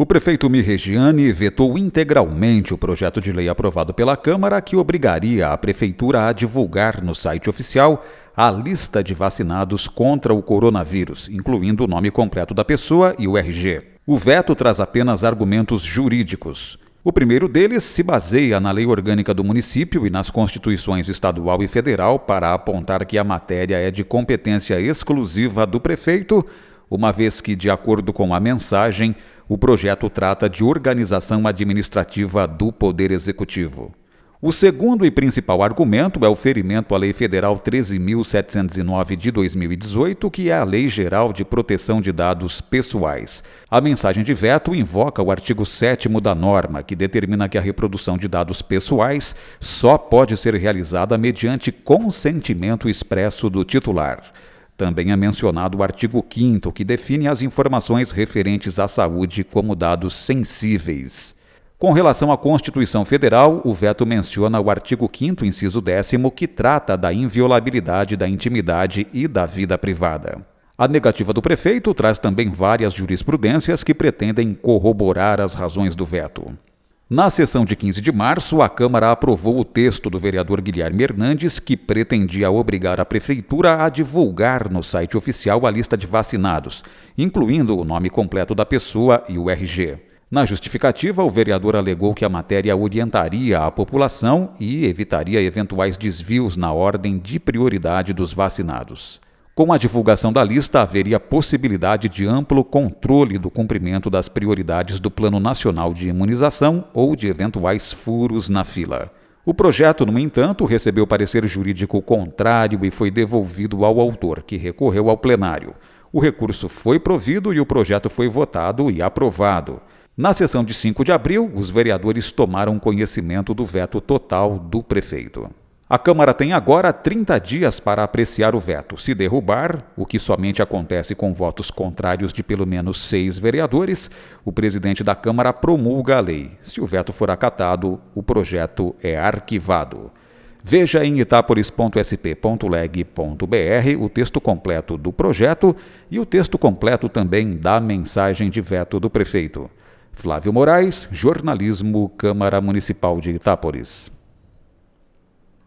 O prefeito Mirregiani vetou integralmente o projeto de lei aprovado pela Câmara que obrigaria a prefeitura a divulgar no site oficial a lista de vacinados contra o coronavírus, incluindo o nome completo da pessoa e o RG. O veto traz apenas argumentos jurídicos. O primeiro deles se baseia na lei orgânica do município e nas constituições estadual e federal para apontar que a matéria é de competência exclusiva do prefeito, uma vez que, de acordo com a mensagem, o projeto trata de organização administrativa do Poder Executivo. O segundo e principal argumento é o ferimento à Lei Federal 13.709 de 2018, que é a Lei Geral de Proteção de Dados Pessoais. A mensagem de veto invoca o artigo 7 da norma, que determina que a reprodução de dados pessoais só pode ser realizada mediante consentimento expresso do titular. Também é mencionado o artigo 5, que define as informações referentes à saúde como dados sensíveis. Com relação à Constituição Federal, o veto menciona o artigo 5, inciso 10, que trata da inviolabilidade da intimidade e da vida privada. A negativa do prefeito traz também várias jurisprudências que pretendem corroborar as razões do veto. Na sessão de 15 de março, a Câmara aprovou o texto do vereador Guilherme Hernandes, que pretendia obrigar a Prefeitura a divulgar no site oficial a lista de vacinados, incluindo o nome completo da pessoa e o RG. Na justificativa, o vereador alegou que a matéria orientaria a população e evitaria eventuais desvios na ordem de prioridade dos vacinados. Com a divulgação da lista, haveria possibilidade de amplo controle do cumprimento das prioridades do Plano Nacional de Imunização ou de eventuais furos na fila. O projeto, no entanto, recebeu parecer jurídico contrário e foi devolvido ao autor, que recorreu ao plenário. O recurso foi provido e o projeto foi votado e aprovado. Na sessão de 5 de abril, os vereadores tomaram conhecimento do veto total do prefeito. A Câmara tem agora 30 dias para apreciar o veto. Se derrubar, o que somente acontece com votos contrários de pelo menos seis vereadores, o presidente da Câmara promulga a lei. Se o veto for acatado, o projeto é arquivado. Veja em itaporis.sp.leg.br o texto completo do projeto e o texto completo também da mensagem de veto do prefeito. Flávio Moraes, Jornalismo, Câmara Municipal de Itápolis.